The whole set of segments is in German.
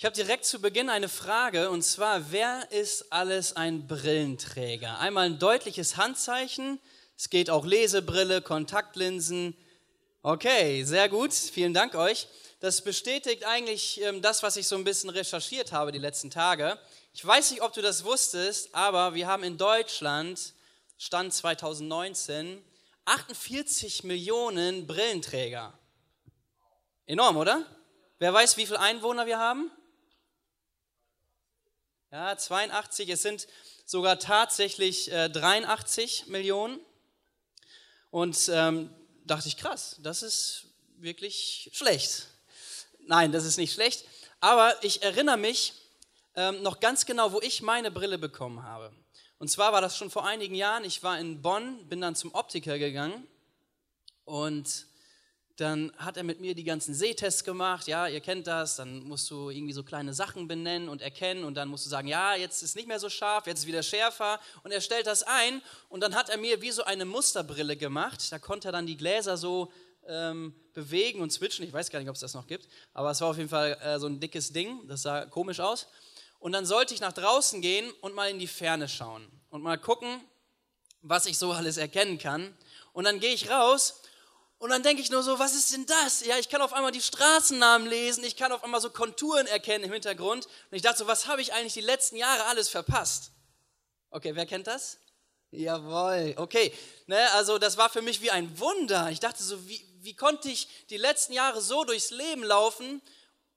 Ich habe direkt zu Beginn eine Frage und zwar, wer ist alles ein Brillenträger? Einmal ein deutliches Handzeichen. Es geht auch Lesebrille, Kontaktlinsen. Okay, sehr gut. Vielen Dank euch. Das bestätigt eigentlich ähm, das, was ich so ein bisschen recherchiert habe die letzten Tage. Ich weiß nicht, ob du das wusstest, aber wir haben in Deutschland, Stand 2019, 48 Millionen Brillenträger. Enorm, oder? Wer weiß, wie viele Einwohner wir haben? Ja, 82, es sind sogar tatsächlich äh, 83 Millionen. Und ähm, dachte ich, krass, das ist wirklich schlecht. Nein, das ist nicht schlecht. Aber ich erinnere mich ähm, noch ganz genau, wo ich meine Brille bekommen habe. Und zwar war das schon vor einigen Jahren. Ich war in Bonn, bin dann zum Optiker gegangen und dann hat er mit mir die ganzen Sehtests gemacht. Ja, ihr kennt das. Dann musst du irgendwie so kleine Sachen benennen und erkennen. Und dann musst du sagen, ja, jetzt ist nicht mehr so scharf, jetzt ist wieder schärfer. Und er stellt das ein. Und dann hat er mir wie so eine Musterbrille gemacht. Da konnte er dann die Gläser so ähm, bewegen und switchen. Ich weiß gar nicht, ob es das noch gibt. Aber es war auf jeden Fall äh, so ein dickes Ding. Das sah komisch aus. Und dann sollte ich nach draußen gehen und mal in die Ferne schauen. Und mal gucken, was ich so alles erkennen kann. Und dann gehe ich raus und dann denke ich nur so, was ist denn das? Ja, ich kann auf einmal die Straßennamen lesen, ich kann auf einmal so Konturen erkennen im Hintergrund. Und ich dachte so, was habe ich eigentlich die letzten Jahre alles verpasst? Okay, wer kennt das? Jawohl, okay. Ne, also das war für mich wie ein Wunder. Ich dachte so, wie, wie konnte ich die letzten Jahre so durchs Leben laufen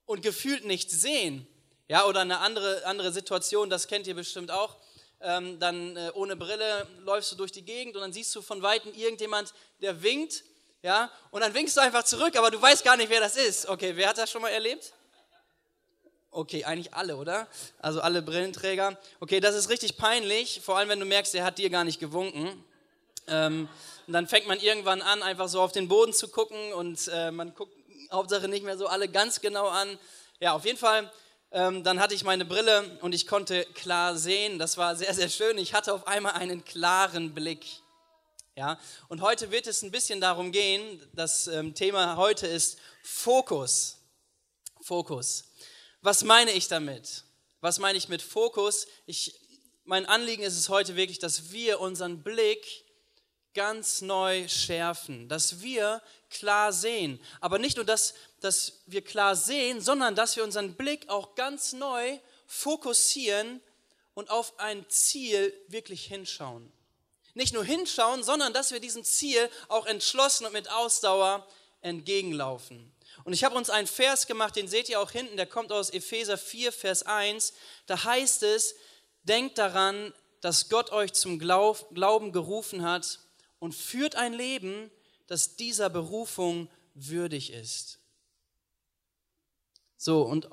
und gefühlt nichts sehen? Ja, oder eine andere, andere Situation, das kennt ihr bestimmt auch. Ähm, dann äh, ohne Brille läufst du durch die Gegend und dann siehst du von Weitem irgendjemand, der winkt ja, und dann winkst du einfach zurück, aber du weißt gar nicht, wer das ist. Okay, wer hat das schon mal erlebt? Okay, eigentlich alle, oder? Also alle Brillenträger. Okay, das ist richtig peinlich, vor allem wenn du merkst, er hat dir gar nicht gewunken. Ähm, und dann fängt man irgendwann an, einfach so auf den Boden zu gucken und äh, man guckt Hauptsache nicht mehr so alle ganz genau an. Ja, auf jeden Fall, ähm, dann hatte ich meine Brille und ich konnte klar sehen. Das war sehr, sehr schön. Ich hatte auf einmal einen klaren Blick. Ja, und heute wird es ein bisschen darum gehen, das ähm, Thema heute ist Fokus. Fokus. Was meine ich damit? Was meine ich mit Fokus? Ich, mein Anliegen ist es heute wirklich, dass wir unseren Blick ganz neu schärfen, dass wir klar sehen. Aber nicht nur, dass, dass wir klar sehen, sondern dass wir unseren Blick auch ganz neu fokussieren und auf ein Ziel wirklich hinschauen nicht nur hinschauen, sondern dass wir diesem Ziel auch entschlossen und mit Ausdauer entgegenlaufen. Und ich habe uns einen Vers gemacht, den seht ihr auch hinten, der kommt aus Epheser 4, Vers 1. Da heißt es, denkt daran, dass Gott euch zum Glauben gerufen hat und führt ein Leben, das dieser Berufung würdig ist. So, und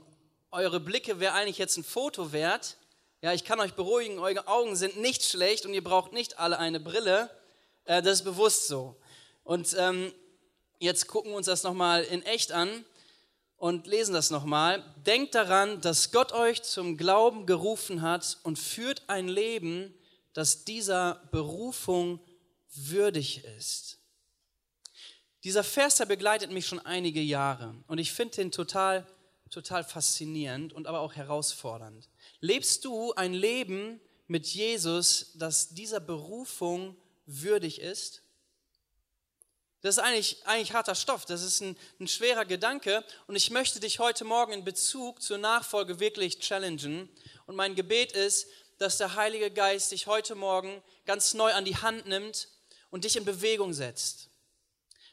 eure Blicke wäre eigentlich jetzt ein Foto wert, ja, ich kann euch beruhigen, eure Augen sind nicht schlecht und ihr braucht nicht alle eine Brille. Äh, das ist bewusst so. Und ähm, jetzt gucken wir uns das nochmal in echt an und lesen das nochmal. Denkt daran, dass Gott euch zum Glauben gerufen hat und führt ein Leben, das dieser Berufung würdig ist. Dieser Vers, der begleitet mich schon einige Jahre und ich finde den total, total faszinierend und aber auch herausfordernd. Lebst du ein Leben mit Jesus, das dieser Berufung würdig ist? Das ist eigentlich, eigentlich harter Stoff, das ist ein, ein schwerer Gedanke und ich möchte dich heute Morgen in Bezug zur Nachfolge wirklich challengen. Und mein Gebet ist, dass der Heilige Geist dich heute Morgen ganz neu an die Hand nimmt und dich in Bewegung setzt.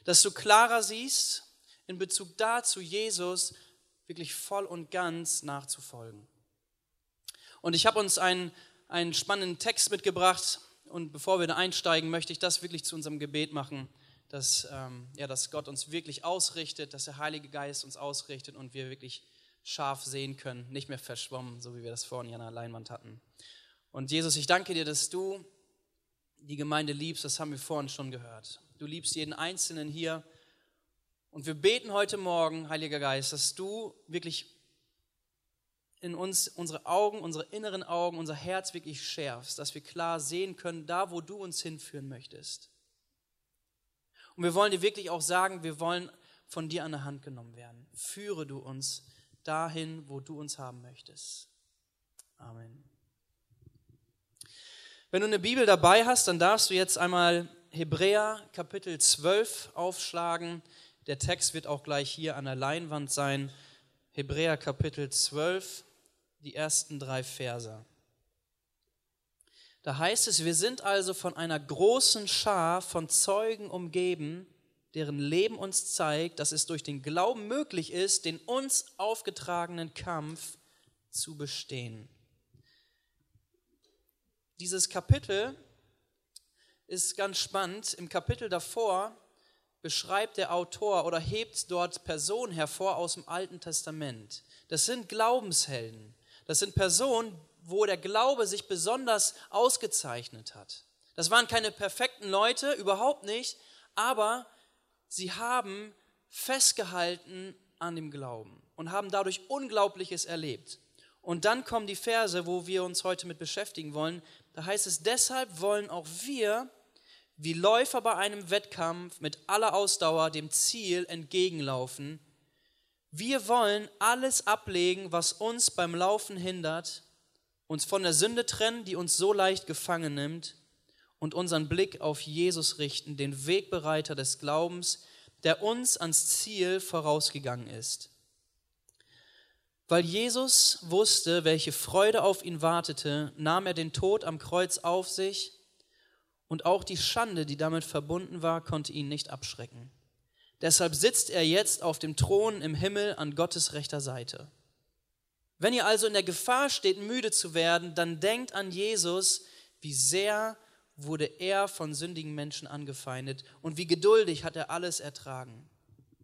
Dass du klarer siehst, in Bezug dazu Jesus wirklich voll und ganz nachzufolgen. Und ich habe uns einen, einen spannenden Text mitgebracht. Und bevor wir da einsteigen, möchte ich das wirklich zu unserem Gebet machen, dass, ähm, ja, dass Gott uns wirklich ausrichtet, dass der Heilige Geist uns ausrichtet und wir wirklich scharf sehen können, nicht mehr verschwommen, so wie wir das vorhin an der Leinwand hatten. Und Jesus, ich danke dir, dass du die Gemeinde liebst, das haben wir vorhin schon gehört. Du liebst jeden Einzelnen hier. Und wir beten heute Morgen, Heiliger Geist, dass du wirklich in uns unsere Augen, unsere inneren Augen, unser Herz wirklich schärfst, dass wir klar sehen können, da wo du uns hinführen möchtest. Und wir wollen dir wirklich auch sagen, wir wollen von dir an der Hand genommen werden. Führe du uns dahin, wo du uns haben möchtest. Amen. Wenn du eine Bibel dabei hast, dann darfst du jetzt einmal Hebräer Kapitel 12 aufschlagen. Der Text wird auch gleich hier an der Leinwand sein. Hebräer Kapitel 12, die ersten drei Verse. Da heißt es, wir sind also von einer großen Schar von Zeugen umgeben, deren Leben uns zeigt, dass es durch den Glauben möglich ist, den uns aufgetragenen Kampf zu bestehen. Dieses Kapitel ist ganz spannend. Im Kapitel davor beschreibt der Autor oder hebt dort Personen hervor aus dem Alten Testament. Das sind Glaubenshelden. Das sind Personen, wo der Glaube sich besonders ausgezeichnet hat. Das waren keine perfekten Leute, überhaupt nicht, aber sie haben festgehalten an dem Glauben und haben dadurch Unglaubliches erlebt. Und dann kommen die Verse, wo wir uns heute mit beschäftigen wollen. Da heißt es, deshalb wollen auch wir, wie Läufer bei einem Wettkampf, mit aller Ausdauer dem Ziel entgegenlaufen. Wir wollen alles ablegen, was uns beim Laufen hindert uns von der Sünde trennen, die uns so leicht gefangen nimmt, und unseren Blick auf Jesus richten, den Wegbereiter des Glaubens, der uns ans Ziel vorausgegangen ist. Weil Jesus wusste, welche Freude auf ihn wartete, nahm er den Tod am Kreuz auf sich und auch die Schande, die damit verbunden war, konnte ihn nicht abschrecken. Deshalb sitzt er jetzt auf dem Thron im Himmel an Gottes rechter Seite. Wenn ihr also in der Gefahr steht, müde zu werden, dann denkt an Jesus, wie sehr wurde er von sündigen Menschen angefeindet und wie geduldig hat er alles ertragen.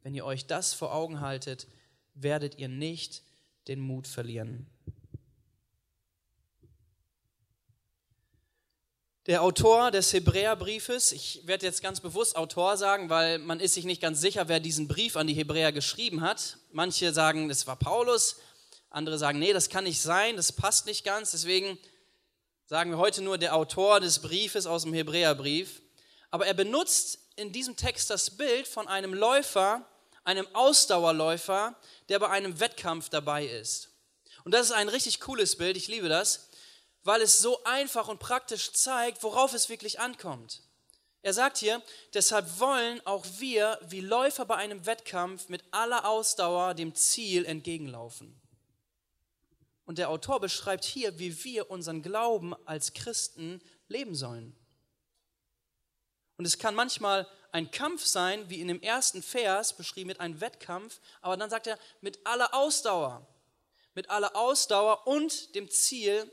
Wenn ihr euch das vor Augen haltet, werdet ihr nicht den Mut verlieren. Der Autor des Hebräerbriefes, ich werde jetzt ganz bewusst Autor sagen, weil man ist sich nicht ganz sicher, wer diesen Brief an die Hebräer geschrieben hat. Manche sagen, es war Paulus, andere sagen, nee, das kann nicht sein, das passt nicht ganz. Deswegen sagen wir heute nur der Autor des Briefes aus dem Hebräerbrief. Aber er benutzt in diesem Text das Bild von einem Läufer, einem Ausdauerläufer, der bei einem Wettkampf dabei ist. Und das ist ein richtig cooles Bild, ich liebe das, weil es so einfach und praktisch zeigt, worauf es wirklich ankommt. Er sagt hier, deshalb wollen auch wir wie Läufer bei einem Wettkampf mit aller Ausdauer dem Ziel entgegenlaufen. Und der Autor beschreibt hier, wie wir unseren Glauben als Christen leben sollen. Und es kann manchmal ein Kampf sein, wie in dem ersten Vers beschrieben mit einem Wettkampf, aber dann sagt er mit aller Ausdauer, mit aller Ausdauer und dem Ziel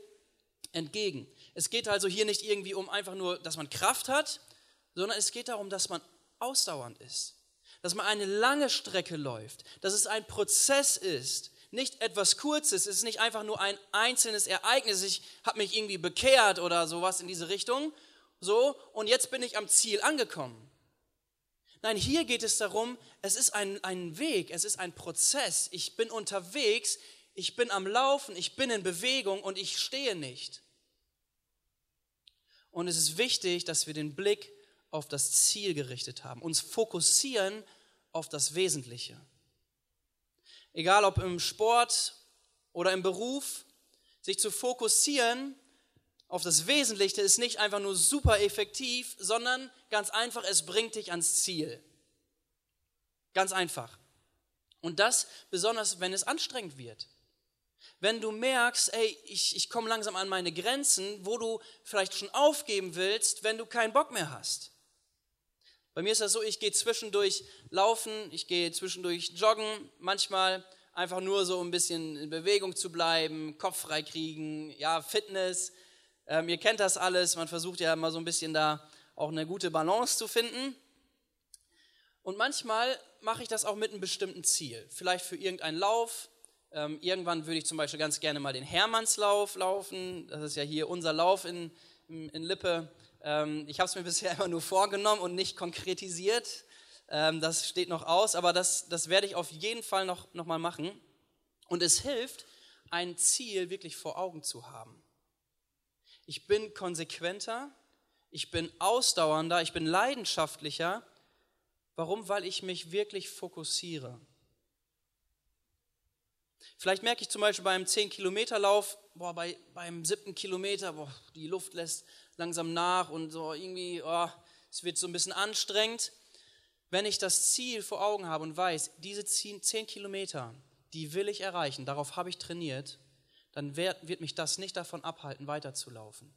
entgegen. Es geht also hier nicht irgendwie um einfach nur, dass man Kraft hat, sondern es geht darum, dass man ausdauernd ist, dass man eine lange Strecke läuft, dass es ein Prozess ist, nicht etwas Kurzes, es ist nicht einfach nur ein einzelnes Ereignis, ich habe mich irgendwie bekehrt oder sowas in diese Richtung, so, und jetzt bin ich am Ziel angekommen. Nein, hier geht es darum, es ist ein, ein Weg, es ist ein Prozess. Ich bin unterwegs, ich bin am Laufen, ich bin in Bewegung und ich stehe nicht. Und es ist wichtig, dass wir den Blick auf das Ziel gerichtet haben, uns fokussieren auf das Wesentliche egal ob im Sport oder im Beruf, sich zu fokussieren auf das Wesentliche ist nicht einfach nur super effektiv, sondern ganz einfach, es bringt dich ans Ziel. Ganz einfach. Und das besonders, wenn es anstrengend wird. Wenn du merkst, ey, ich, ich komme langsam an meine Grenzen, wo du vielleicht schon aufgeben willst, wenn du keinen Bock mehr hast. Bei mir ist das so, ich gehe zwischendurch laufen, ich gehe zwischendurch joggen, manchmal einfach nur so ein bisschen in Bewegung zu bleiben, Kopf frei kriegen, ja, Fitness. Ähm, ihr kennt das alles, man versucht ja mal so ein bisschen da auch eine gute Balance zu finden. Und manchmal mache ich das auch mit einem bestimmten Ziel, vielleicht für irgendeinen Lauf. Ähm, irgendwann würde ich zum Beispiel ganz gerne mal den Hermannslauf laufen. Das ist ja hier unser Lauf in, in Lippe. Ähm, ich habe es mir bisher immer nur vorgenommen und nicht konkretisiert. Ähm, das steht noch aus, aber das, das werde ich auf jeden Fall noch, noch mal machen. Und es hilft, ein Ziel wirklich vor Augen zu haben. Ich bin konsequenter, ich bin ausdauernder, ich bin leidenschaftlicher. Warum? Weil ich mich wirklich fokussiere. Vielleicht merke ich zum Beispiel beim 10-Kilometer-Lauf, boah, bei, beim siebten Kilometer, boah, die Luft lässt langsam nach und so irgendwie, oh, es wird so ein bisschen anstrengend. Wenn ich das Ziel vor Augen habe und weiß, diese 10 Kilometer, die will ich erreichen, darauf habe ich trainiert, dann wird, wird mich das nicht davon abhalten, weiterzulaufen.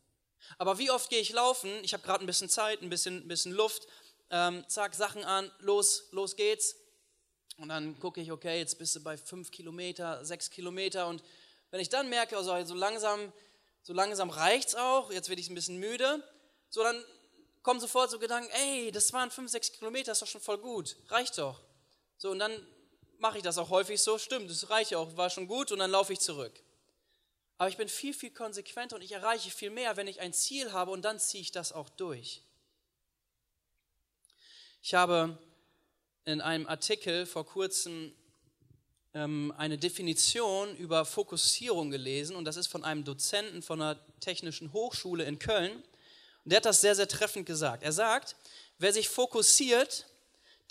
Aber wie oft gehe ich laufen? Ich habe gerade ein bisschen Zeit, ein bisschen, bisschen Luft, ähm, zack, Sachen an, los, los geht's. Und dann gucke ich, okay, jetzt bist du bei fünf Kilometer, sechs Kilometer. Und wenn ich dann merke, also so langsam, so langsam reicht's auch, jetzt werde ich ein bisschen müde, so dann kommen sofort so Gedanken, ey, das waren fünf, sechs Kilometer, ist doch schon voll gut, reicht doch. So, und dann mache ich das auch häufig so, stimmt, das reicht auch, war schon gut, und dann laufe ich zurück. Aber ich bin viel, viel konsequenter und ich erreiche viel mehr, wenn ich ein Ziel habe und dann ziehe ich das auch durch. Ich habe in einem Artikel vor kurzem ähm, eine Definition über Fokussierung gelesen und das ist von einem Dozenten von einer technischen Hochschule in Köln. Und der hat das sehr, sehr treffend gesagt. Er sagt, wer sich fokussiert,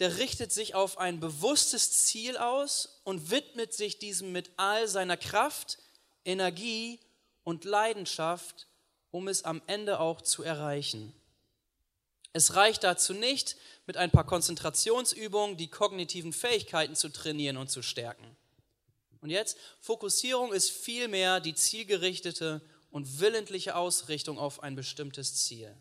der richtet sich auf ein bewusstes Ziel aus und widmet sich diesem mit all seiner Kraft, Energie und Leidenschaft, um es am Ende auch zu erreichen. Es reicht dazu nicht, mit ein paar Konzentrationsübungen die kognitiven Fähigkeiten zu trainieren und zu stärken. Und jetzt, Fokussierung ist vielmehr die zielgerichtete und willentliche Ausrichtung auf ein bestimmtes Ziel.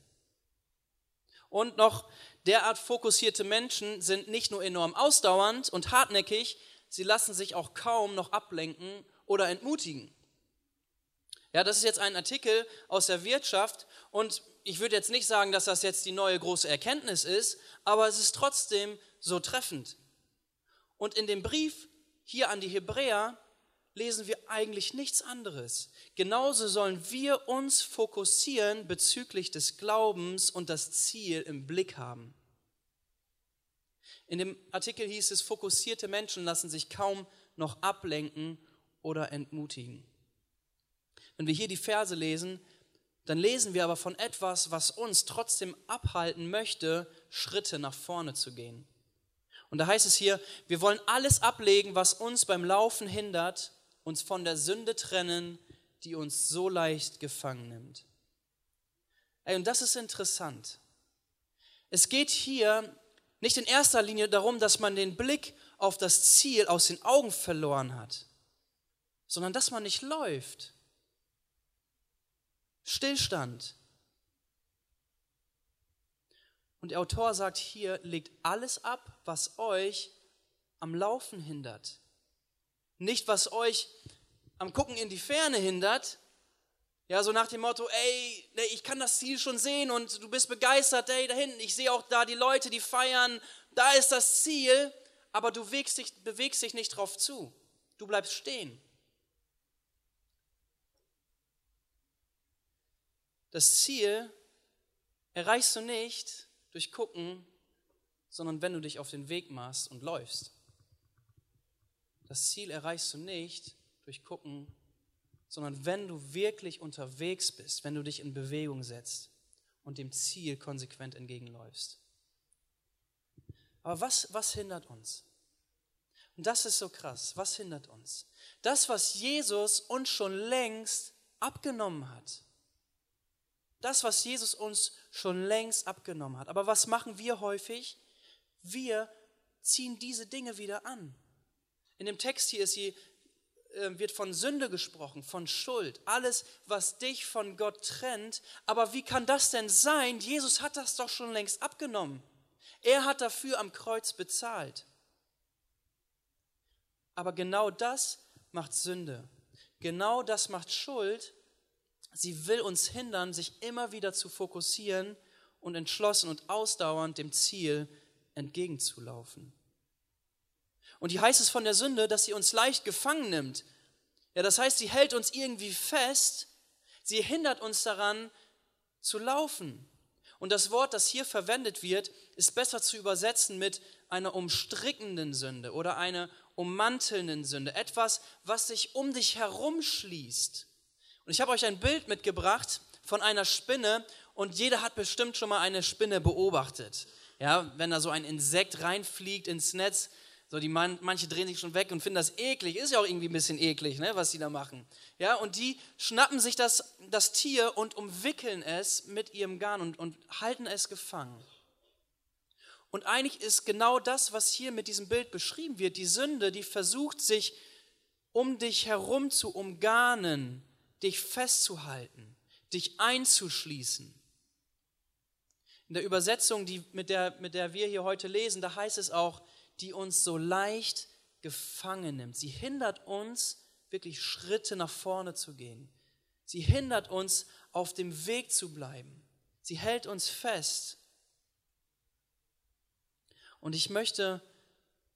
Und noch, derart fokussierte Menschen sind nicht nur enorm ausdauernd und hartnäckig, sie lassen sich auch kaum noch ablenken oder entmutigen. Ja, das ist jetzt ein Artikel aus der Wirtschaft und ich würde jetzt nicht sagen, dass das jetzt die neue große Erkenntnis ist, aber es ist trotzdem so treffend. Und in dem Brief hier an die Hebräer lesen wir eigentlich nichts anderes. Genauso sollen wir uns fokussieren bezüglich des Glaubens und das Ziel im Blick haben. In dem Artikel hieß es, fokussierte Menschen lassen sich kaum noch ablenken oder entmutigen. Wenn wir hier die Verse lesen, dann lesen wir aber von etwas, was uns trotzdem abhalten möchte, Schritte nach vorne zu gehen. Und da heißt es hier, wir wollen alles ablegen, was uns beim Laufen hindert, uns von der Sünde trennen, die uns so leicht gefangen nimmt. Ey, und das ist interessant. Es geht hier nicht in erster Linie darum, dass man den Blick auf das Ziel aus den Augen verloren hat, sondern dass man nicht läuft, Stillstand. Und der Autor sagt hier, legt alles ab, was euch am Laufen hindert. Nicht, was euch am Gucken in die Ferne hindert. Ja, so nach dem Motto, ey, ich kann das Ziel schon sehen und du bist begeistert, ey, da hinten, ich sehe auch da die Leute, die feiern, da ist das Ziel, aber du bewegst dich, bewegst dich nicht drauf zu. Du bleibst stehen. Das Ziel erreichst du nicht durch Gucken, sondern wenn du dich auf den Weg machst und läufst. Das Ziel erreichst du nicht durch Gucken, sondern wenn du wirklich unterwegs bist, wenn du dich in Bewegung setzt und dem Ziel konsequent entgegenläufst. Aber was, was hindert uns? Und das ist so krass. Was hindert uns? Das, was Jesus uns schon längst abgenommen hat. Das, was Jesus uns schon längst abgenommen hat. Aber was machen wir häufig? Wir ziehen diese Dinge wieder an. In dem Text hier ist sie, äh, wird von Sünde gesprochen, von Schuld, alles, was dich von Gott trennt. Aber wie kann das denn sein? Jesus hat das doch schon längst abgenommen. Er hat dafür am Kreuz bezahlt. Aber genau das macht Sünde. Genau das macht Schuld Sie will uns hindern, sich immer wieder zu fokussieren und entschlossen und ausdauernd dem Ziel entgegenzulaufen. Und hier heißt es von der Sünde, dass sie uns leicht gefangen nimmt. Ja, das heißt, sie hält uns irgendwie fest, sie hindert uns daran zu laufen. Und das Wort, das hier verwendet wird, ist besser zu übersetzen mit einer umstrickenden Sünde oder einer ummantelnden Sünde. Etwas, was sich um dich herumschließt. Und ich habe euch ein Bild mitgebracht von einer Spinne und jeder hat bestimmt schon mal eine Spinne beobachtet. Ja, wenn da so ein Insekt reinfliegt ins Netz, So, die man, manche drehen sich schon weg und finden das eklig. Ist ja auch irgendwie ein bisschen eklig, ne, was sie da machen. Ja, und die schnappen sich das, das Tier und umwickeln es mit ihrem Garn und, und halten es gefangen. Und eigentlich ist genau das, was hier mit diesem Bild beschrieben wird, die Sünde, die versucht sich um dich herum zu umgarnen, dich festzuhalten, dich einzuschließen. In der Übersetzung, die, mit, der, mit der wir hier heute lesen, da heißt es auch, die uns so leicht gefangen nimmt. Sie hindert uns, wirklich Schritte nach vorne zu gehen. Sie hindert uns, auf dem Weg zu bleiben. Sie hält uns fest. Und ich möchte,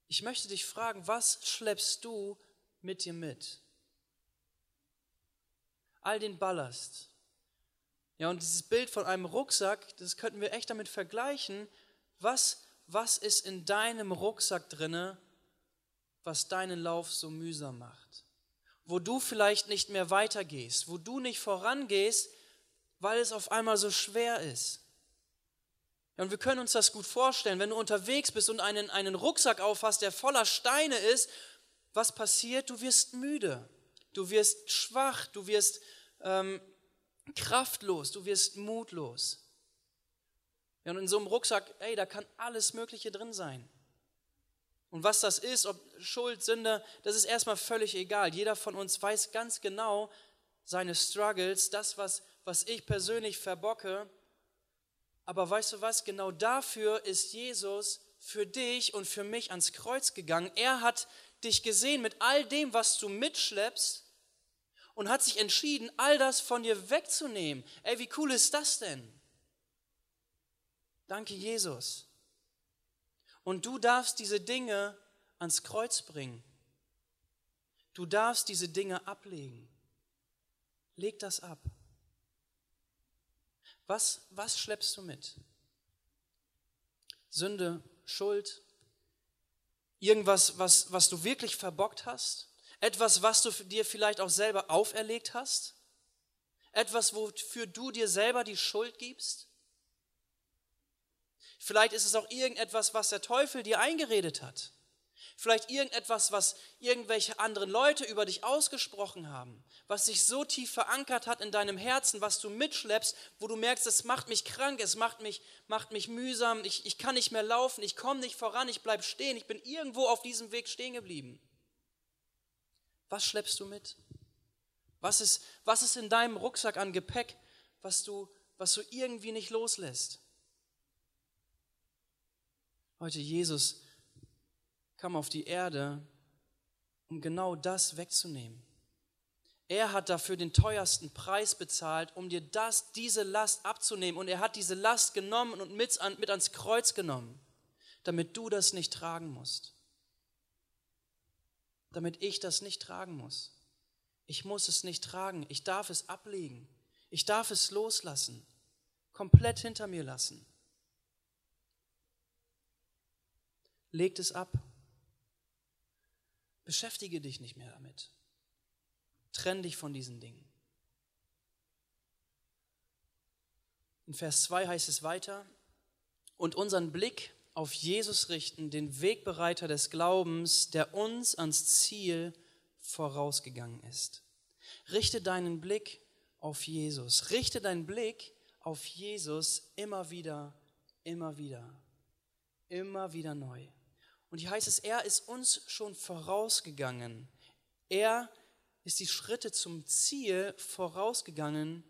ich möchte dich fragen, was schleppst du mit dir mit? All den Ballast. Ja, und dieses Bild von einem Rucksack, das könnten wir echt damit vergleichen. Was was ist in deinem Rucksack drinne, was deinen Lauf so mühsam macht? Wo du vielleicht nicht mehr weitergehst, wo du nicht vorangehst, weil es auf einmal so schwer ist. Ja, und wir können uns das gut vorstellen, wenn du unterwegs bist und einen, einen Rucksack aufhast, der voller Steine ist, was passiert? Du wirst müde, du wirst schwach, du wirst ähm, kraftlos, du wirst mutlos. Ja, und in so einem Rucksack, ey, da kann alles Mögliche drin sein. Und was das ist, ob Schuld, Sünde, das ist erstmal völlig egal. Jeder von uns weiß ganz genau seine Struggles, das, was, was ich persönlich verbocke. Aber weißt du was? Genau dafür ist Jesus für dich und für mich ans Kreuz gegangen. Er hat dich gesehen mit all dem, was du mitschleppst und hat sich entschieden, all das von dir wegzunehmen. Ey, wie cool ist das denn? Danke, Jesus. Und du darfst diese Dinge ans Kreuz bringen. Du darfst diese Dinge ablegen. Leg das ab. Was, was schleppst du mit? Sünde, Schuld, irgendwas, was, was du wirklich verbockt hast? Etwas, was du dir vielleicht auch selber auferlegt hast? Etwas, wofür du dir selber die Schuld gibst? Vielleicht ist es auch irgendetwas, was der Teufel dir eingeredet hat. Vielleicht irgendetwas, was irgendwelche anderen Leute über dich ausgesprochen haben, was sich so tief verankert hat in deinem Herzen, was du mitschleppst, wo du merkst, es macht mich krank, es macht mich, macht mich mühsam, ich, ich kann nicht mehr laufen, ich komme nicht voran, ich bleibe stehen, ich bin irgendwo auf diesem Weg stehen geblieben. Was schleppst du mit? Was ist, was ist in deinem Rucksack an Gepäck, was du, was du irgendwie nicht loslässt? Heute Jesus kam auf die Erde, um genau das wegzunehmen. Er hat dafür den teuersten Preis bezahlt, um dir das, diese Last abzunehmen. Und er hat diese Last genommen und mit, an, mit ans Kreuz genommen, damit du das nicht tragen musst. Damit ich das nicht tragen muss. Ich muss es nicht tragen. Ich darf es ablegen. Ich darf es loslassen. Komplett hinter mir lassen. Legt es ab. Beschäftige dich nicht mehr damit. Trenn dich von diesen Dingen. In Vers 2 heißt es weiter, und unseren Blick auf Jesus richten, den Wegbereiter des Glaubens, der uns ans Ziel vorausgegangen ist. Richte deinen Blick auf Jesus. Richte deinen Blick auf Jesus immer wieder, immer wieder, immer wieder neu. Und hier heißt es, er ist uns schon vorausgegangen. Er ist die Schritte zum Ziel vorausgegangen,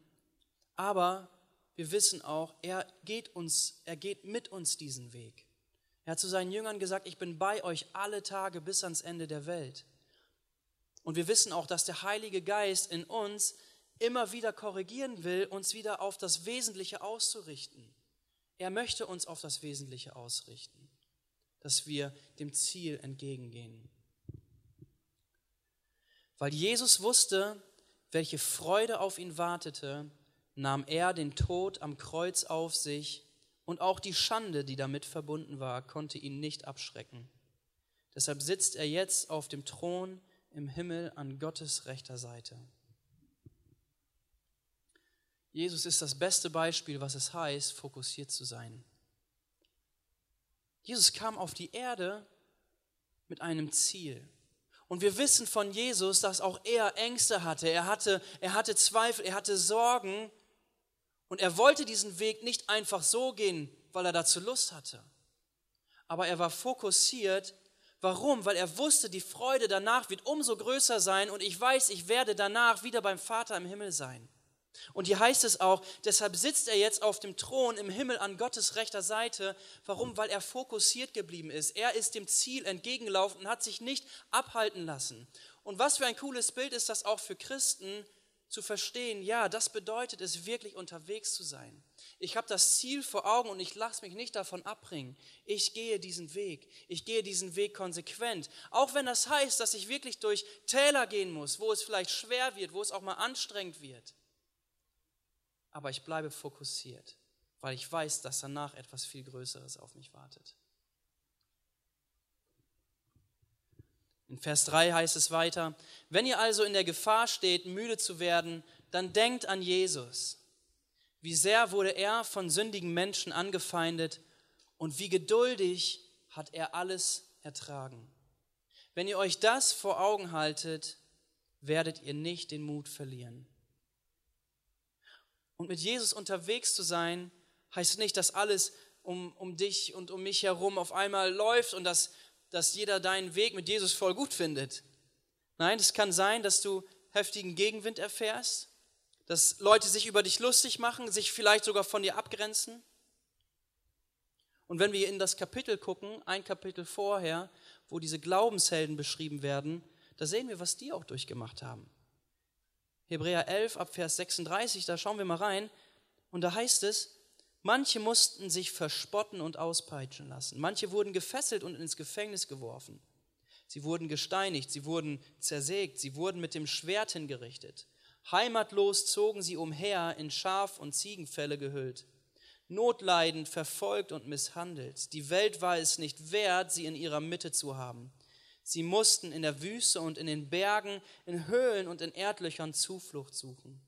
aber wir wissen auch, er geht uns, er geht mit uns diesen Weg. Er hat zu seinen Jüngern gesagt, ich bin bei euch alle Tage bis ans Ende der Welt. Und wir wissen auch, dass der Heilige Geist in uns immer wieder korrigieren will, uns wieder auf das Wesentliche auszurichten. Er möchte uns auf das Wesentliche ausrichten dass wir dem Ziel entgegengehen. Weil Jesus wusste, welche Freude auf ihn wartete, nahm er den Tod am Kreuz auf sich und auch die Schande, die damit verbunden war, konnte ihn nicht abschrecken. Deshalb sitzt er jetzt auf dem Thron im Himmel an Gottes rechter Seite. Jesus ist das beste Beispiel, was es heißt, fokussiert zu sein. Jesus kam auf die Erde, mit einem Ziel. Und wir wissen von Jesus, dass auch er Ängste hatte. Er hatte, er hatte Zweifel, er hatte Sorgen. Und er wollte diesen Weg nicht einfach so gehen, weil er dazu Lust hatte. Aber er war fokussiert. Warum? Weil er wusste, die Freude danach wird umso größer sein und ich weiß, ich werde danach wieder beim Vater im Himmel sein. Und hier heißt es auch, deshalb sitzt er jetzt auf dem Thron im Himmel an Gottes rechter Seite. Warum? Weil er fokussiert geblieben ist. Er ist dem Ziel entgegengelaufen und hat sich nicht abhalten lassen. Und was für ein cooles Bild ist das auch für Christen zu verstehen, ja, das bedeutet es wirklich unterwegs zu sein. Ich habe das Ziel vor Augen und ich lasse mich nicht davon abbringen. Ich gehe diesen Weg. Ich gehe diesen Weg konsequent. Auch wenn das heißt, dass ich wirklich durch Täler gehen muss, wo es vielleicht schwer wird, wo es auch mal anstrengend wird aber ich bleibe fokussiert, weil ich weiß, dass danach etwas viel Größeres auf mich wartet. In Vers 3 heißt es weiter, wenn ihr also in der Gefahr steht, müde zu werden, dann denkt an Jesus. Wie sehr wurde er von sündigen Menschen angefeindet und wie geduldig hat er alles ertragen. Wenn ihr euch das vor Augen haltet, werdet ihr nicht den Mut verlieren. Und mit Jesus unterwegs zu sein, heißt nicht, dass alles um, um dich und um mich herum auf einmal läuft und dass, dass jeder deinen Weg mit Jesus voll gut findet. Nein, es kann sein, dass du heftigen Gegenwind erfährst, dass Leute sich über dich lustig machen, sich vielleicht sogar von dir abgrenzen. Und wenn wir in das Kapitel gucken, ein Kapitel vorher, wo diese Glaubenshelden beschrieben werden, da sehen wir, was die auch durchgemacht haben. Hebräer 11 ab Vers 36, da schauen wir mal rein. Und da heißt es, manche mussten sich verspotten und auspeitschen lassen. Manche wurden gefesselt und ins Gefängnis geworfen. Sie wurden gesteinigt, sie wurden zersägt, sie wurden mit dem Schwert hingerichtet. Heimatlos zogen sie umher, in Schaf- und Ziegenfälle gehüllt. Notleidend, verfolgt und misshandelt. Die Welt war es nicht wert, sie in ihrer Mitte zu haben. Sie mussten in der Wüste und in den Bergen, in Höhlen und in Erdlöchern Zuflucht suchen.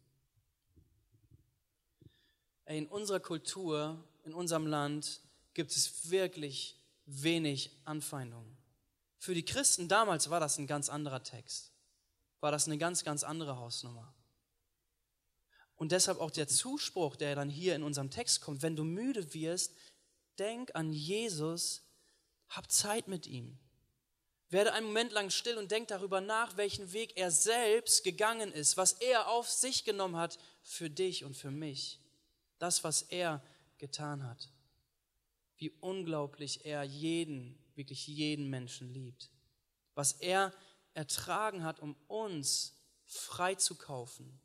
In unserer Kultur, in unserem Land gibt es wirklich wenig Anfeindungen. Für die Christen damals war das ein ganz anderer Text, war das eine ganz, ganz andere Hausnummer. Und deshalb auch der Zuspruch, der dann hier in unserem Text kommt, wenn du müde wirst, denk an Jesus, hab Zeit mit ihm. Werde einen Moment lang still und denk darüber nach, welchen Weg er selbst gegangen ist, was er auf sich genommen hat für dich und für mich. Das, was er getan hat. Wie unglaublich er jeden, wirklich jeden Menschen liebt. Was er ertragen hat, um uns freizukaufen.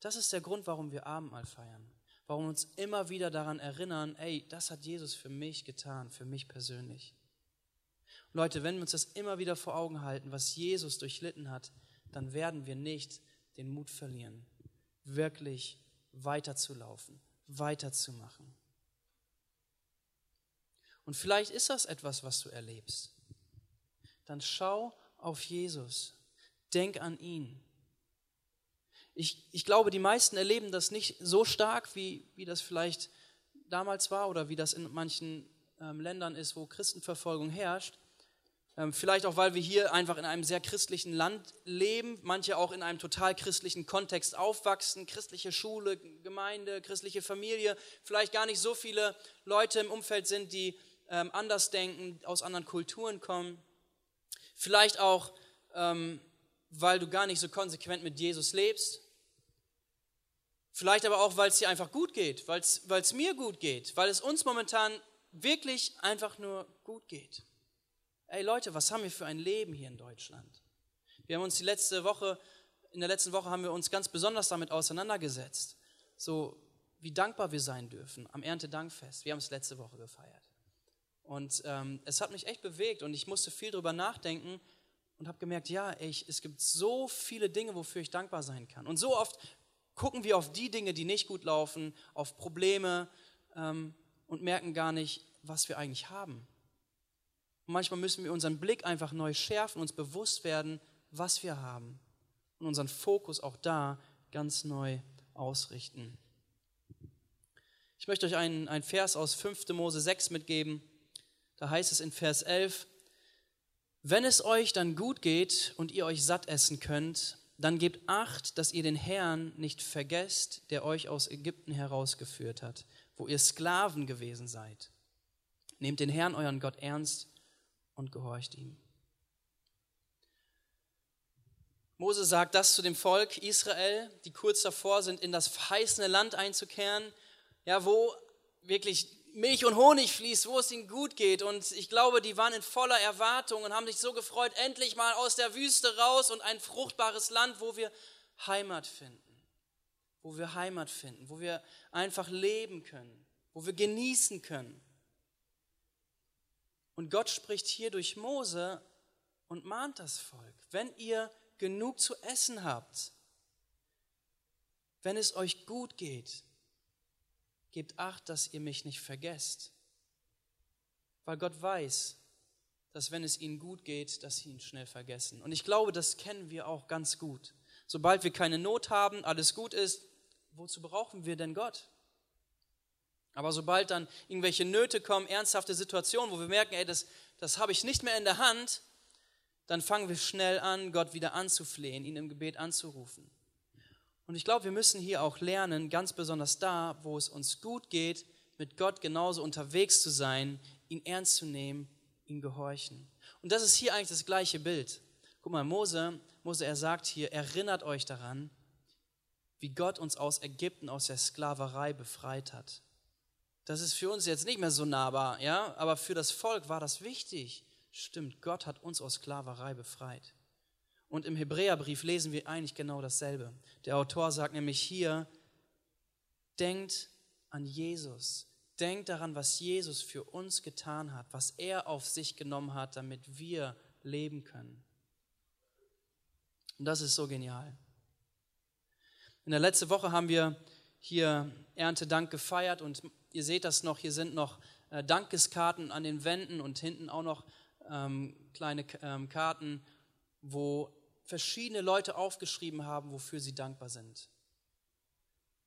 Das ist der Grund, warum wir Abendmahl feiern. Warum uns immer wieder daran erinnern, ey, das hat Jesus für mich getan, für mich persönlich. Leute, wenn wir uns das immer wieder vor Augen halten, was Jesus durchlitten hat, dann werden wir nicht den Mut verlieren, wirklich weiterzulaufen, weiterzumachen. Und vielleicht ist das etwas, was du erlebst. Dann schau auf Jesus, denk an ihn. Ich, ich glaube, die meisten erleben das nicht so stark, wie, wie das vielleicht damals war oder wie das in manchen ähm, Ländern ist, wo Christenverfolgung herrscht. Ähm, vielleicht auch, weil wir hier einfach in einem sehr christlichen Land leben, manche auch in einem total christlichen Kontext aufwachsen, christliche Schule, Gemeinde, christliche Familie, vielleicht gar nicht so viele Leute im Umfeld sind, die ähm, anders denken, aus anderen Kulturen kommen. Vielleicht auch, ähm, weil du gar nicht so konsequent mit Jesus lebst. Vielleicht aber auch, weil es dir einfach gut geht, weil es mir gut geht, weil es uns momentan wirklich einfach nur gut geht. Ey Leute, was haben wir für ein Leben hier in Deutschland? Wir haben uns die letzte Woche, in der letzten Woche haben wir uns ganz besonders damit auseinandergesetzt, so wie dankbar wir sein dürfen am Erntedankfest. Wir haben es letzte Woche gefeiert. Und ähm, es hat mich echt bewegt und ich musste viel drüber nachdenken und habe gemerkt, ja, ich, es gibt so viele Dinge, wofür ich dankbar sein kann. Und so oft gucken wir auf die Dinge, die nicht gut laufen, auf Probleme ähm, und merken gar nicht, was wir eigentlich haben. Und manchmal müssen wir unseren Blick einfach neu schärfen, uns bewusst werden, was wir haben und unseren Fokus auch da ganz neu ausrichten. Ich möchte euch einen, einen Vers aus 5. Mose 6 mitgeben. Da heißt es in Vers 11, Wenn es euch dann gut geht und ihr euch satt essen könnt, dann gebt acht, dass ihr den Herrn nicht vergesst, der euch aus Ägypten herausgeführt hat, wo ihr Sklaven gewesen seid. Nehmt den Herrn, euren Gott, ernst und gehorcht ihm. Mose sagt das zu dem Volk Israel, die kurz davor sind, in das verheißene Land einzukehren, ja, wo wirklich Milch und Honig fließt, wo es ihnen gut geht. Und ich glaube, die waren in voller Erwartung und haben sich so gefreut, endlich mal aus der Wüste raus und ein fruchtbares Land, wo wir Heimat finden. Wo wir Heimat finden, wo wir einfach leben können, wo wir genießen können. Und Gott spricht hier durch Mose und mahnt das Volk. Wenn ihr genug zu essen habt, wenn es euch gut geht, gebt acht, dass ihr mich nicht vergesst. Weil Gott weiß, dass wenn es ihnen gut geht, dass sie ihn schnell vergessen. Und ich glaube, das kennen wir auch ganz gut. Sobald wir keine Not haben, alles gut ist, wozu brauchen wir denn Gott? Aber sobald dann irgendwelche Nöte kommen, ernsthafte Situationen, wo wir merken, ey, das, das habe ich nicht mehr in der Hand, dann fangen wir schnell an, Gott wieder anzuflehen, ihn im Gebet anzurufen. Und ich glaube, wir müssen hier auch lernen, ganz besonders da, wo es uns gut geht, mit Gott genauso unterwegs zu sein, ihn ernst zu nehmen, ihn gehorchen. Und das ist hier eigentlich das gleiche Bild. Guck mal, Mose, Mose, er sagt hier, erinnert euch daran, wie Gott uns aus Ägypten, aus der Sklaverei befreit hat. Das ist für uns jetzt nicht mehr so nahbar, ja, aber für das Volk war das wichtig. Stimmt, Gott hat uns aus Sklaverei befreit. Und im Hebräerbrief lesen wir eigentlich genau dasselbe. Der Autor sagt nämlich hier, denkt an Jesus. Denkt daran, was Jesus für uns getan hat, was er auf sich genommen hat, damit wir leben können. Und das ist so genial. In der letzten Woche haben wir hier Erntedank gefeiert und ihr seht das noch, hier sind noch äh, Dankeskarten an den Wänden und hinten auch noch ähm, kleine ähm, Karten, wo verschiedene Leute aufgeschrieben haben, wofür sie dankbar sind.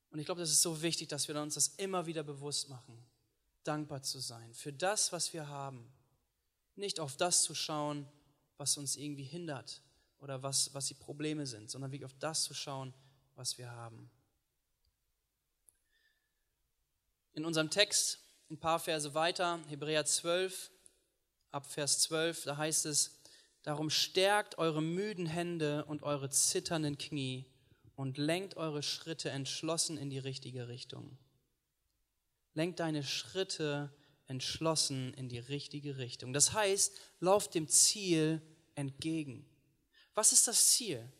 Und ich glaube, das ist so wichtig, dass wir uns das immer wieder bewusst machen, dankbar zu sein für das, was wir haben. Nicht auf das zu schauen, was uns irgendwie hindert oder was, was die Probleme sind, sondern wirklich auf das zu schauen, was wir haben. In unserem Text, ein paar Verse weiter, Hebräer 12, ab Vers 12, da heißt es, darum stärkt eure müden Hände und eure zitternden Knie und lenkt eure Schritte entschlossen in die richtige Richtung. Lenkt deine Schritte entschlossen in die richtige Richtung. Das heißt, lauft dem Ziel entgegen. Was ist das Ziel?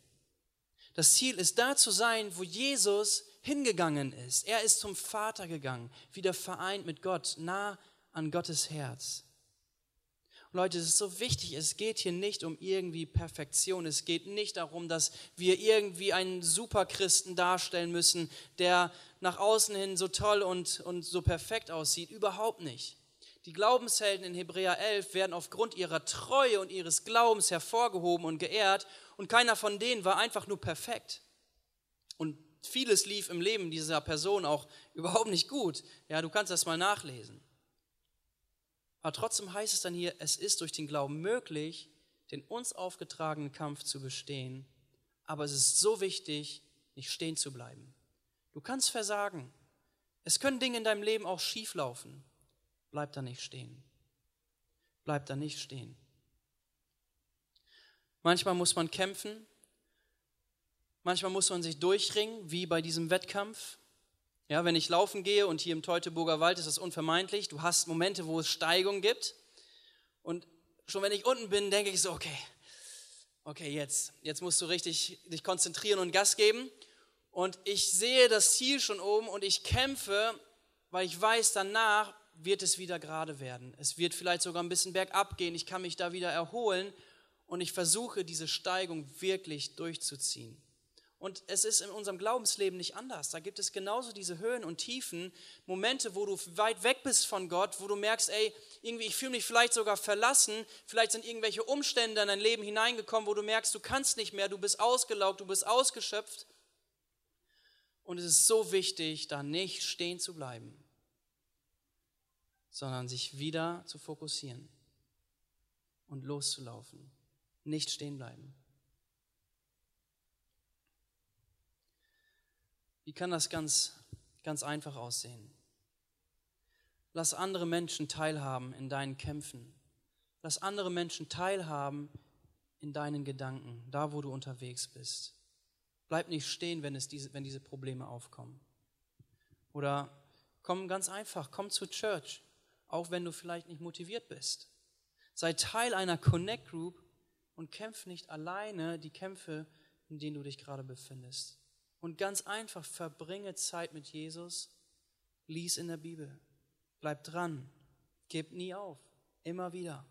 Das Ziel ist da zu sein, wo Jesus hingegangen ist. Er ist zum Vater gegangen, wieder vereint mit Gott, nah an Gottes Herz. Leute, es ist so wichtig, es geht hier nicht um irgendwie Perfektion. Es geht nicht darum, dass wir irgendwie einen Superchristen darstellen müssen, der nach außen hin so toll und, und so perfekt aussieht. Überhaupt nicht. Die Glaubenshelden in Hebräer 11 werden aufgrund ihrer Treue und ihres Glaubens hervorgehoben und geehrt und keiner von denen war einfach nur perfekt. Vieles lief im Leben dieser Person auch überhaupt nicht gut. Ja, du kannst das mal nachlesen. Aber trotzdem heißt es dann hier, es ist durch den Glauben möglich, den uns aufgetragenen Kampf zu bestehen. Aber es ist so wichtig, nicht stehen zu bleiben. Du kannst versagen. Es können Dinge in deinem Leben auch schief laufen. Bleib da nicht stehen. Bleib da nicht stehen. Manchmal muss man kämpfen. Manchmal muss man sich durchringen, wie bei diesem Wettkampf. Ja, wenn ich laufen gehe und hier im Teutoburger Wald ist das unvermeidlich, du hast Momente, wo es Steigung gibt. Und schon wenn ich unten bin, denke ich so, okay, okay, jetzt, jetzt musst du richtig dich konzentrieren und Gas geben. Und ich sehe das Ziel schon oben und ich kämpfe, weil ich weiß, danach wird es wieder gerade werden. Es wird vielleicht sogar ein bisschen bergab gehen. Ich kann mich da wieder erholen und ich versuche, diese Steigung wirklich durchzuziehen. Und es ist in unserem Glaubensleben nicht anders. Da gibt es genauso diese Höhen und Tiefen, Momente, wo du weit weg bist von Gott, wo du merkst, ey, irgendwie, ich fühle mich vielleicht sogar verlassen, vielleicht sind irgendwelche Umstände in dein Leben hineingekommen, wo du merkst, du kannst nicht mehr, du bist ausgelaugt, du bist ausgeschöpft. Und es ist so wichtig, da nicht stehen zu bleiben, sondern sich wieder zu fokussieren. und loszulaufen. Nicht stehen bleiben. Wie kann das ganz, ganz einfach aussehen? Lass andere Menschen teilhaben in deinen Kämpfen. Lass andere Menschen teilhaben in deinen Gedanken, da wo du unterwegs bist. Bleib nicht stehen, wenn, es diese, wenn diese Probleme aufkommen. Oder komm ganz einfach, komm zu Church, auch wenn du vielleicht nicht motiviert bist. Sei Teil einer Connect Group und kämpf nicht alleine die Kämpfe, in denen du dich gerade befindest. Und ganz einfach, verbringe Zeit mit Jesus, lies in der Bibel, bleib dran, gib nie auf, immer wieder.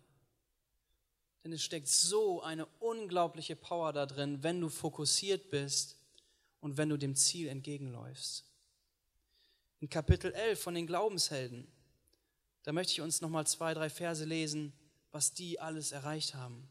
Denn es steckt so eine unglaubliche Power da drin, wenn du fokussiert bist und wenn du dem Ziel entgegenläufst. In Kapitel 11 von den Glaubenshelden, da möchte ich uns nochmal zwei, drei Verse lesen, was die alles erreicht haben.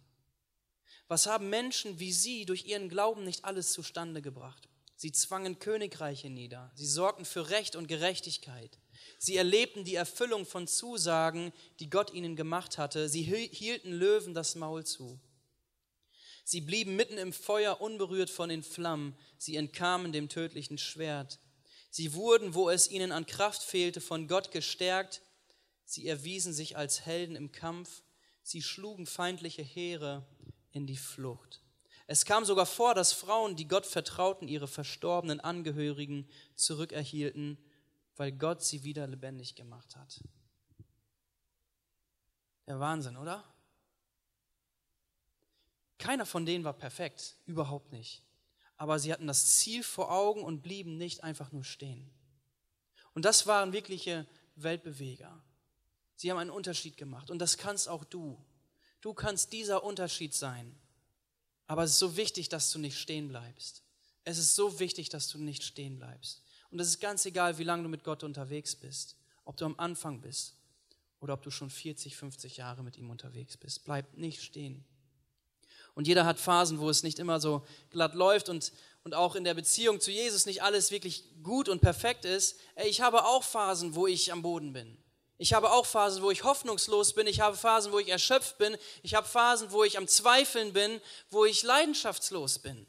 Was haben Menschen wie sie durch ihren Glauben nicht alles zustande gebracht? Sie zwangen Königreiche nieder. Sie sorgten für Recht und Gerechtigkeit. Sie erlebten die Erfüllung von Zusagen, die Gott ihnen gemacht hatte. Sie hielten Löwen das Maul zu. Sie blieben mitten im Feuer unberührt von den Flammen. Sie entkamen dem tödlichen Schwert. Sie wurden, wo es ihnen an Kraft fehlte, von Gott gestärkt. Sie erwiesen sich als Helden im Kampf. Sie schlugen feindliche Heere in die Flucht. Es kam sogar vor, dass Frauen, die Gott vertrauten, ihre verstorbenen Angehörigen zurückerhielten, weil Gott sie wieder lebendig gemacht hat. Der Wahnsinn, oder? Keiner von denen war perfekt, überhaupt nicht. Aber sie hatten das Ziel vor Augen und blieben nicht einfach nur stehen. Und das waren wirkliche Weltbeweger. Sie haben einen Unterschied gemacht und das kannst auch du. Du kannst dieser Unterschied sein. Aber es ist so wichtig, dass du nicht stehen bleibst. Es ist so wichtig, dass du nicht stehen bleibst. Und es ist ganz egal, wie lange du mit Gott unterwegs bist. Ob du am Anfang bist oder ob du schon 40, 50 Jahre mit ihm unterwegs bist. Bleib nicht stehen. Und jeder hat Phasen, wo es nicht immer so glatt läuft und, und auch in der Beziehung zu Jesus nicht alles wirklich gut und perfekt ist. Ich habe auch Phasen, wo ich am Boden bin. Ich habe auch Phasen, wo ich hoffnungslos bin. Ich habe Phasen, wo ich erschöpft bin. Ich habe Phasen, wo ich am Zweifeln bin, wo ich leidenschaftslos bin.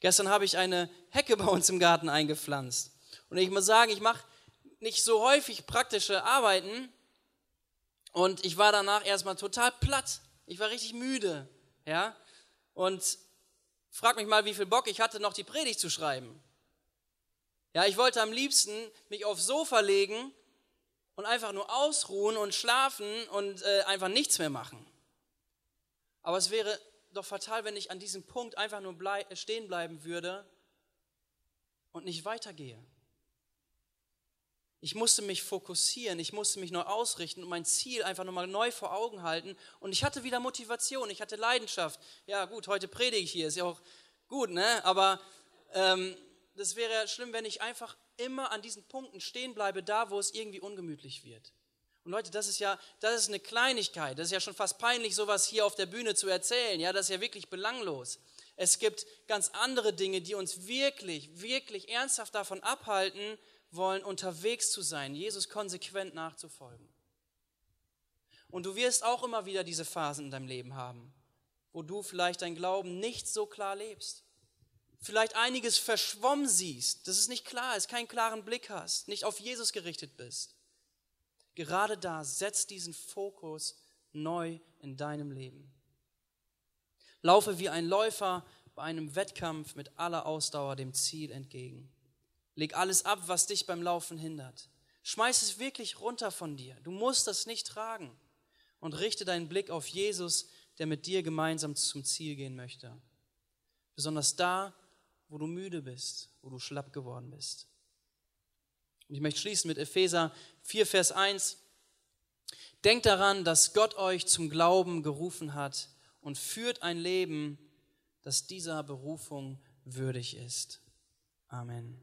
Gestern habe ich eine Hecke bei uns im Garten eingepflanzt. Und ich muss sagen, ich mache nicht so häufig praktische Arbeiten. Und ich war danach erstmal total platt. Ich war richtig müde. Ja? Und frag mich mal, wie viel Bock ich hatte, noch die Predigt zu schreiben. Ja, ich wollte am liebsten mich aufs Sofa legen und einfach nur ausruhen und schlafen und äh, einfach nichts mehr machen. Aber es wäre doch fatal, wenn ich an diesem Punkt einfach nur blei stehen bleiben würde und nicht weitergehe. Ich musste mich fokussieren, ich musste mich neu ausrichten und mein Ziel einfach nochmal neu vor Augen halten. Und ich hatte wieder Motivation, ich hatte Leidenschaft. Ja, gut, heute predige ich hier, ist ja auch gut, ne? Aber ähm, das wäre schlimm, wenn ich einfach immer an diesen Punkten stehen bleibe, da wo es irgendwie ungemütlich wird. Und Leute, das ist ja, das ist eine Kleinigkeit. Das ist ja schon fast peinlich, sowas hier auf der Bühne zu erzählen. Ja, das ist ja wirklich belanglos. Es gibt ganz andere Dinge, die uns wirklich, wirklich ernsthaft davon abhalten wollen, unterwegs zu sein, Jesus konsequent nachzufolgen. Und du wirst auch immer wieder diese Phasen in deinem Leben haben, wo du vielleicht dein Glauben nicht so klar lebst vielleicht einiges verschwommen siehst, dass es nicht klar ist, keinen klaren Blick hast, nicht auf Jesus gerichtet bist. Gerade da setz diesen Fokus neu in deinem Leben. Laufe wie ein Läufer bei einem Wettkampf mit aller Ausdauer dem Ziel entgegen. Leg alles ab, was dich beim Laufen hindert. Schmeiß es wirklich runter von dir. Du musst das nicht tragen. Und richte deinen Blick auf Jesus, der mit dir gemeinsam zum Ziel gehen möchte. Besonders da, wo du müde bist, wo du schlapp geworden bist. Und ich möchte schließen mit Epheser 4, Vers 1. Denkt daran, dass Gott euch zum Glauben gerufen hat und führt ein Leben, das dieser Berufung würdig ist. Amen.